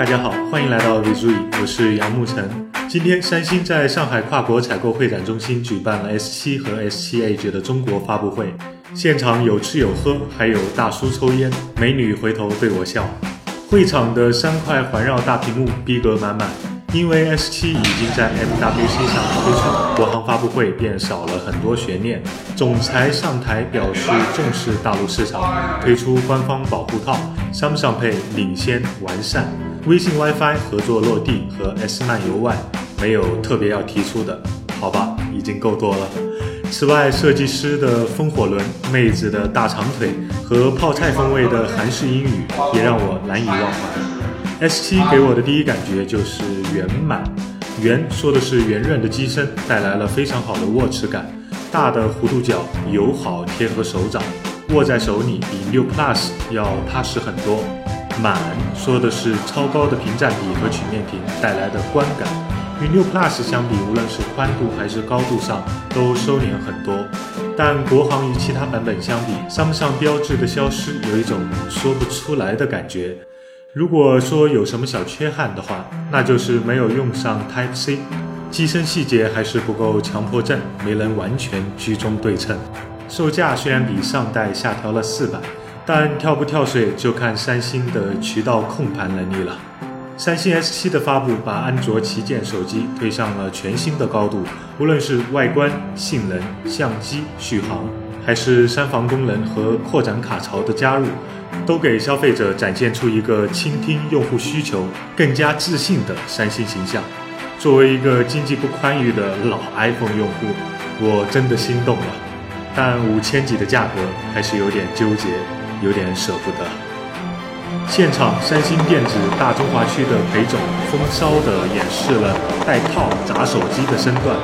大家好，欢迎来到 v i z u 我是杨沐晨。今天三星在上海跨国采购会展中心举办了 S7 和 S7 Edge 的中国发布会，现场有吃有喝，还有大叔抽烟，美女回头对我笑。会场的三块环绕大屏幕逼格满满。因为 S7 已经在 MWC 上推出，国行发布会便少了很多悬念。总裁上台表示重视大陆市场，推出官方保护套，Samsung Pay 领先完善，微信 WiFi 合作落地和 S 漫游外，没有特别要提出的。好吧，已经够多了。此外，设计师的风火轮、妹子的大长腿和泡菜风味的韩式英语，也让我难以忘怀。S7 给我的第一感觉就是圆满，圆说的是圆润的机身带来了非常好的握持感，大的弧度角友好贴合手掌，握在手里比六 Plus 要踏实很多。满说的是超高的屏占比和曲面屏带来的观感，与六 Plus 相比，无论是宽度还是高度上都收敛很多。但国行与其他版本相比沙漠上标志的消失有一种说不出来的感觉。如果说有什么小缺憾的话，那就是没有用上 Type C，机身细节还是不够强迫症，没能完全居中对称。售价虽然比上代下调了四百，但跳不跳水就看三星的渠道控盘能力了。三星 S7 的发布把安卓旗舰手机推上了全新的高度，无论是外观、性能、相机、续航，还是三防功能和扩展卡槽的加入。都给消费者展现出一个倾听用户需求、更加自信的三星形象。作为一个经济不宽裕的老 iPhone 用户，我真的心动了。但五千几的价格还是有点纠结，有点舍不得。现场，三星电子大中华区的裴总风骚的演示了带套砸手机的身段。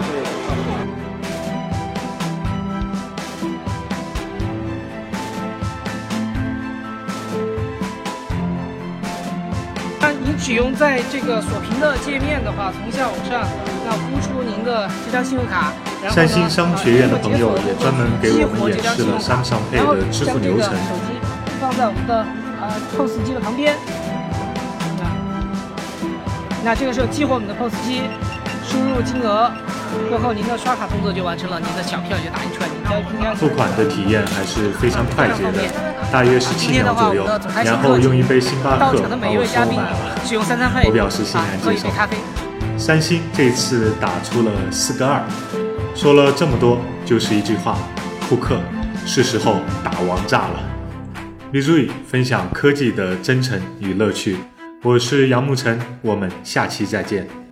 那您只用在这个锁屏的界面的话，从下往上，那呼出您的这张信用卡。三星商学院的朋友也专门给我们演示了 Samsung Pay 的支付流程。放在我们的呃 POS 机的旁边。那这个时候激活我们的 POS 机，输入金额。过后，您的刷卡动作就完成了，您的小票就打印出来。您付款的体验还是非常快捷的，大约十七秒左右，然后用一杯星巴克。把我收买了。我表示欣然接受。三星这次打出了四个二，说了这么多，就是一句话：库克，是时候打王炸了。李注意分享科技的真诚与乐趣，我是杨沐晨，我们下期再见。